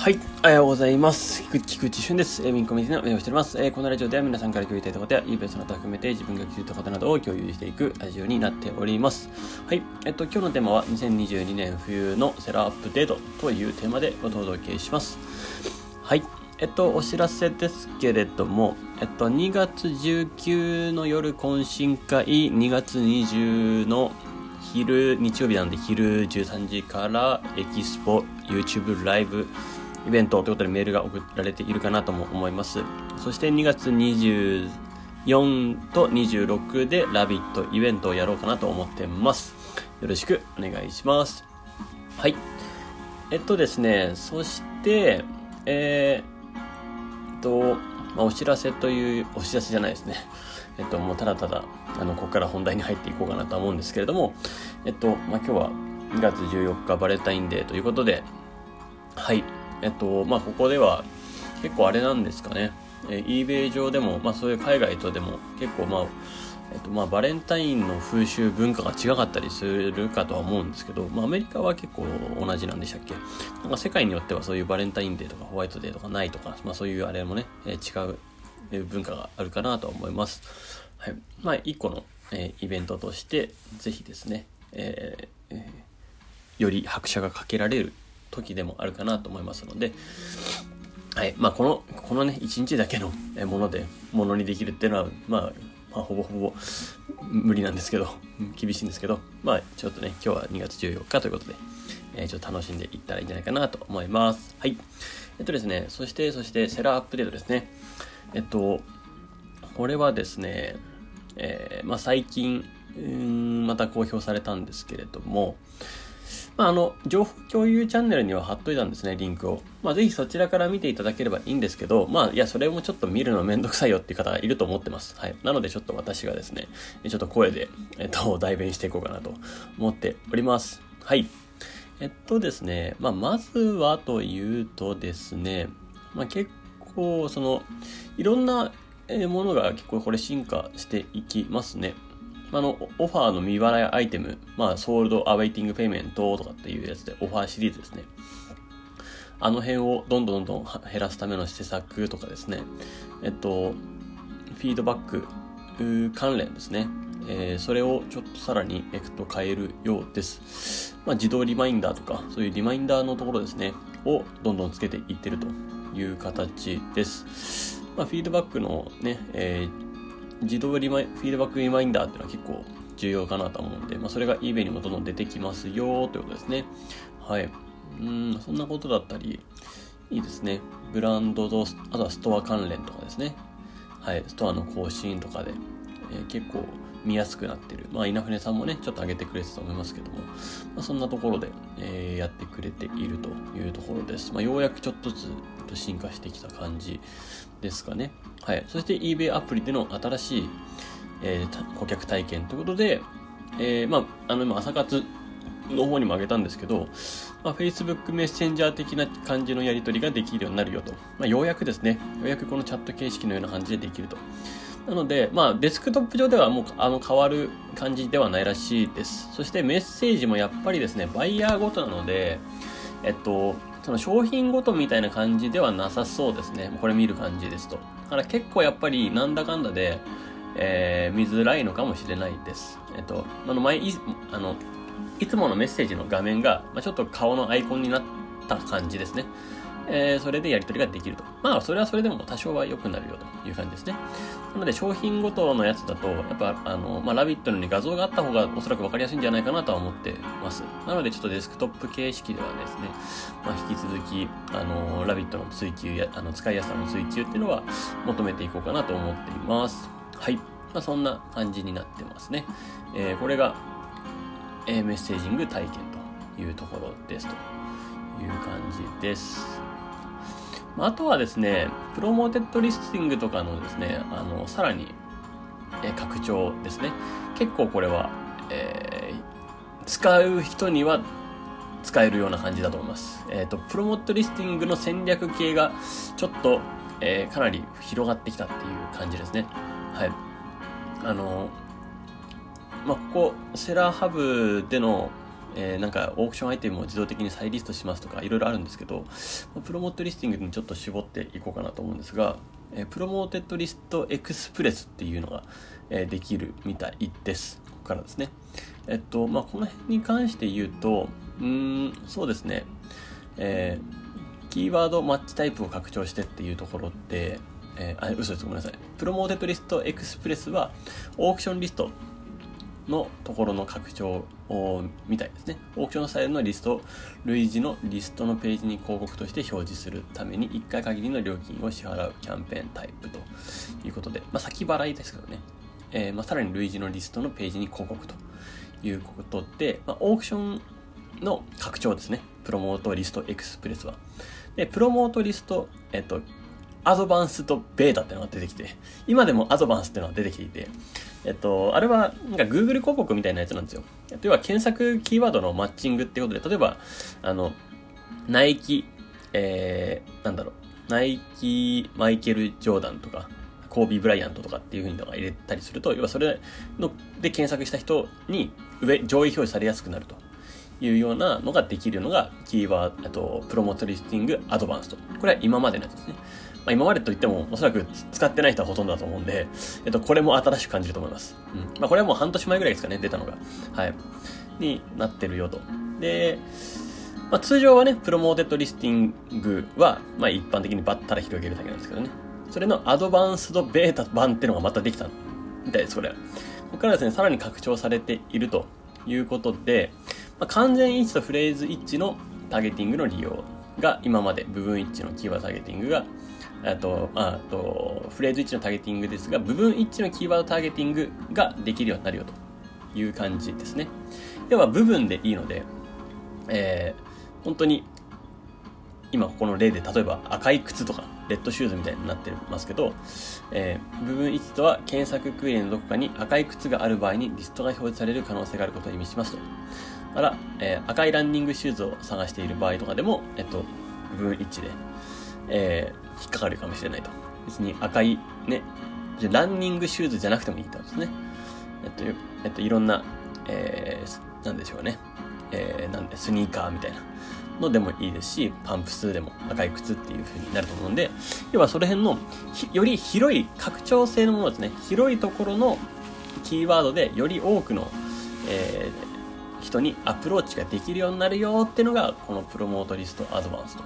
はい、おはようございます。菊池俊です。えー、ミンコミュニティの運営をしております。えー、このラジオでは皆さんから共有いたいことや、イーベントの他含めて自分が気づいたことなどを共有していくラジオになっております。はい、えっと、今日のテーマは2022年冬のセラーアップデートというテーマでお届けします。はい、えっと、お知らせですけれども、えっと、2月19の夜懇親会、2月20の昼、日曜日なんで昼13時からエキスポ、YouTube ライブ、イベントということでメールが送られているかなとも思います。そして2月24と26でラビットイベントをやろうかなと思ってます。よろしくお願いします。はい。えっとですね、そして、えー、っと、まあ、お知らせという、お知らせじゃないですね。えっと、もうただただ、あの、ここから本題に入っていこうかなと思うんですけれども、えっと、まあ、今日は2月14日バレンタインデーということで、はい。えっと、まあ、ここでは結構あれなんですかね。え、eBay 上でも、まあ、そういう海外とでも結構まあ、えっとまあ、バレンタインの風習文化が違かったりするかとは思うんですけど、まあ、アメリカは結構同じなんでしたっけ？なんか世界によってはそういうバレンタインデーとかホワイトデーとかないとか、まあ、そういうあれもね、えー、違う文化があるかなとは思います。はい。まあ、一個の、えー、イベントとして、ぜひですね、えー、より拍車がかけられる時でもあるかなと思いますので、はい。まあ、この、このね、一日だけのもので、ものにできるっていうのは、まあ、まあ、ほぼほぼ無理なんですけど、厳しいんですけど、まあ、ちょっとね、今日は2月14日ということで、えー、ちょっと楽しんでいったらいいんじゃないかなと思います。はい。えっとですね、そして、そして、セラーアップデートですね。えっと、これはですね、えー、まあ、最近、うんまた公表されたんですけれども、まあ、あの、情報共有チャンネルには貼っといたんですね、リンクを。まあ、ぜひそちらから見ていただければいいんですけど、まあ、いや、それもちょっと見るのめんどくさいよっていう方がいると思ってます。はい。なので、ちょっと私がですね、ちょっと声で、えっと、代弁していこうかなと思っております。はい。えっとですね、まあ、まずはというとですね、まあ、結構、その、いろんなものが結構これ進化していきますね。あの、オファーの未払いアイテム、まあ、ソールドアウェイティングペイメントとかっていうやつで、オファーシリーズですね。あの辺をどんどんどんどん減らすための施策とかですね。えっと、フィードバック関連ですね。えー、それをちょっとさらに、えっと、変えるようです。まあ、自動リマインダーとか、そういうリマインダーのところですね、をどんどんつけていってるという形です。まあ、フィードバックのね、えー自動リマイフィードバックリマインダーっていうのは結構重要かなと思うんで、まあ、それが eBay にもどんどん出てきますよということですね。はい。うん、そんなことだったり、いいですね。ブランドと、あとはストア関連とかですね。はい。ストアの更新とかで、えー、結構見やすくなってる。まあ、稲船さんもね、ちょっと上げてくれてたと思いますけども、まあ、そんなところで、えー、やってくれているというところです。まあ、ようやくちょっとずつ進化してきた感じですかね。はい。そして eBay アプリでの新しい、えー、顧客体験ということで、えー、まあ、あの、今、朝活の方にも上げたんですけど、まあ、Facebook メッセンジャー的な感じのやり取りができるようになるよと。まあ、ようやくですね、ようやくこのチャット形式のような感じでできると。なので、まあ、デスクトップ上ではもう、あの、変わる感じではないらしいです。そしてメッセージもやっぱりですね、バイヤーごとなので、えっと、その商品ごとみたいな感じではなさそうですね。これ見る感じですと。だから結構やっぱりなんだかんだで、えー、見づらいのかもしれないです。えっと、あの、前、い、あの、いつものメッセージの画面が、まあ、ちょっと顔のアイコンになった感じですね。えー、それでやり取りができると。まあ、それはそれでも多少は良くなるよという感じですね。なので、商品ごとのやつだと、やっぱ、あの、まあ、ラビットのに画像があった方がおそらくわかりやすいんじゃないかなとは思ってます。なので、ちょっとデスクトップ形式ではですね、まあ、引き続き、あの、ラピッドの追求や、あの、使いやすさの追求っていうのは求めていこうかなと思っています。はい。まあ、そんな感じになってますね。えー、これが、えー、メッセージング体験というところですという感じです。あとはですね、 Promoted Listing とかのですね、あの、さらに、え拡張ですね。結構これは、えー、使う人には使えるような感じだと思います。えっ、ー、と、プロモートリスティングの戦略系がちょっと、えー、かなり広がってきたっていう感じですね。はい。あの、まあ、ここ、セラーハブでの、えー、なんかオークションアイテムを自動的に再リストしますとかいろいろあるんですけど、プロモートリスティングにちょっと絞っていこうかなと思うんですが、えー、 Promoted List Express っていうのが、えー、できるみたいです。ここからですね。えっと、まあ、この辺に関して言うと、うん、そうですね。えー、キーワードマッチタイプを拡張してっていうところって、えー、あ、嘘です。ごめんなさい。 Promoted List Express は、オークションリストのところの拡張みたいですね。オークションスタイルのリスト、類似のリストのページに広告として表示するために1回限りの料金を支払うキャンペーンタイプということで、まあ、先払いですけどね。えー、まあ、さらに類似のリストのページに広告ということで、まあ、オークションの拡張ですね。プロモートリストエクスプレスは。で、プロモートリスト、えっと、アドバンスとベータってのが出てきて、今でもアドバンスってのが出てきていて、えっと、あれは、なんか Google 広告みたいなやつなんですよ。要は検索キーワードのマッチングってことで、例えば、あの、ナイキ、えー、なんだろう、ナイキ、マイケル・ジョーダンとか、コービー・ブライアントとかっていう風にのが入れたりすると、要はそれので検索した人に上、上位表示されやすくなるというようなのができるのが、キーワード、と、プロモートリスティングアドバンスト。これは今までのやつですね。まあ、今までといっても、おそらく使ってない人はほとんどだと思うんで、えっと、これも新しく感じると思います。うん。まあ、これはもう半年前ぐらいですかね、出たのが。はい。になってるよと。で、まあ、通常はね、 Promoted Listing は、まあ、一般的にバッタラ広げるだけなんですけどね。それの Advanced ベータ版っていうのがまたできたみたいです、これ。ここからですね、さらに拡張されているということで、まあ、完全一致とフレーズ一致のターゲティングの利用が今まで部分一致のキーワードターゲティングがあと、あと、フレーズ一致のターゲティングですが、部分一致のキーワードターゲティングができるようになるよという感じですね。要は部分でいいので、えー、本当に、今ここの例で例えば赤い靴とか、レッドシューズみたいになってますけど、えー、部分一致とは検索クエリのどこかに赤い靴がある場合にリストが表示される可能性があることを意味しますと。だから、えー、赤いランニングシューズを探している場合とかでも、えっと、部分一致で、えー、引っかかるかもしれないと。別に赤い、ね、じゃランニングシューズじゃなくてもいいってことですね。えっと、えっと、いろんな、えー、なんでしょうね。えー、なんで、スニーカーみたいなのでもいいですし、パンプスでも赤い靴っていう風になると思うんで、要はその辺の、より広い拡張性のものですね。広いところのキーワードでより多くの、えー、人にアプローチができるようになるよっていうのが、このプロモートリストアドバンスと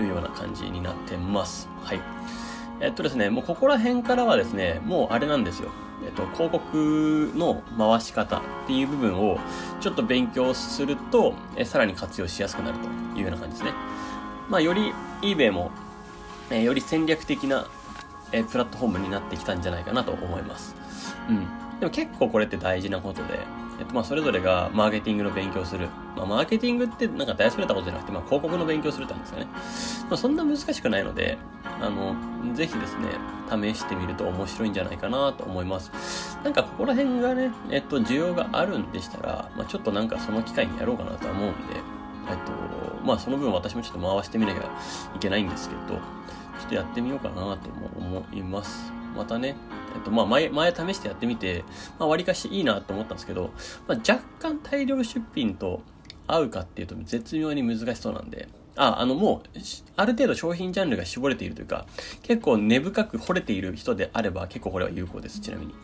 いうような感じになってます。はい。えっとですね、もうここら辺からはですね、もうあれなんですよ。えっと、広告の回し方っていう部分をちょっと勉強すると、えさらに活用しやすくなるというような感じですね。まあ、より eBay も、えより戦略的な、えプラットフォームになってきたんじゃないかなと思います。うん。でも結構これって大事なことで、っと、まあ、それぞれがマーケティングの勉強する。まあ、マーケティングってなんか大それたことじゃなくて、まあ、広告の勉強するってなんですよね。まあ、そんな難しくないので、あの、ぜひですね、試してみると面白いんじゃないかなと思います。なんかここら辺がね、えっと、需要があるんでしたら、まあ、ちょっとなんかその機会にやろうかなとは思うんで、えっと、まあ、その分私もちょっと回してみなきゃいけないんですけど、ちょっとやってみようかなとも思います。またね、えっと、まあ前、前試してやってみて、まあ割かしいいなと思ったんですけど、まあ若干大量出品と合うかっていうと絶妙に難しそうなんで、あ、あのもう、ある程度商品ジャンルが絞れているというか、結構根深く掘れている人であれば結構これは有効です、ちなみに。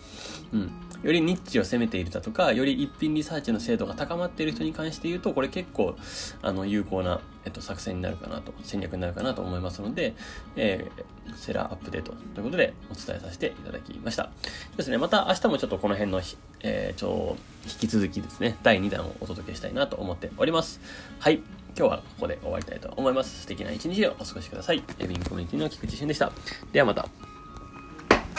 うん。よりニッチを攻めているだとか、より一品リサーチの精度が高まっている人に関して言うと、これ結構、あの、有効な、えっと、作戦になるかなと、戦略になるかなと思いますので、えー、セラーアップデートということでお伝えさせていただきました。ですね、また明日もちょっとこの辺の、えー、ちょ、引き続きですね、第2弾をお届けしたいなと思っております。はい。今日はここで終わりたいと思います。素敵な一日をお過ごしください。エビンコミュニティの菊池俊でした。ではまた。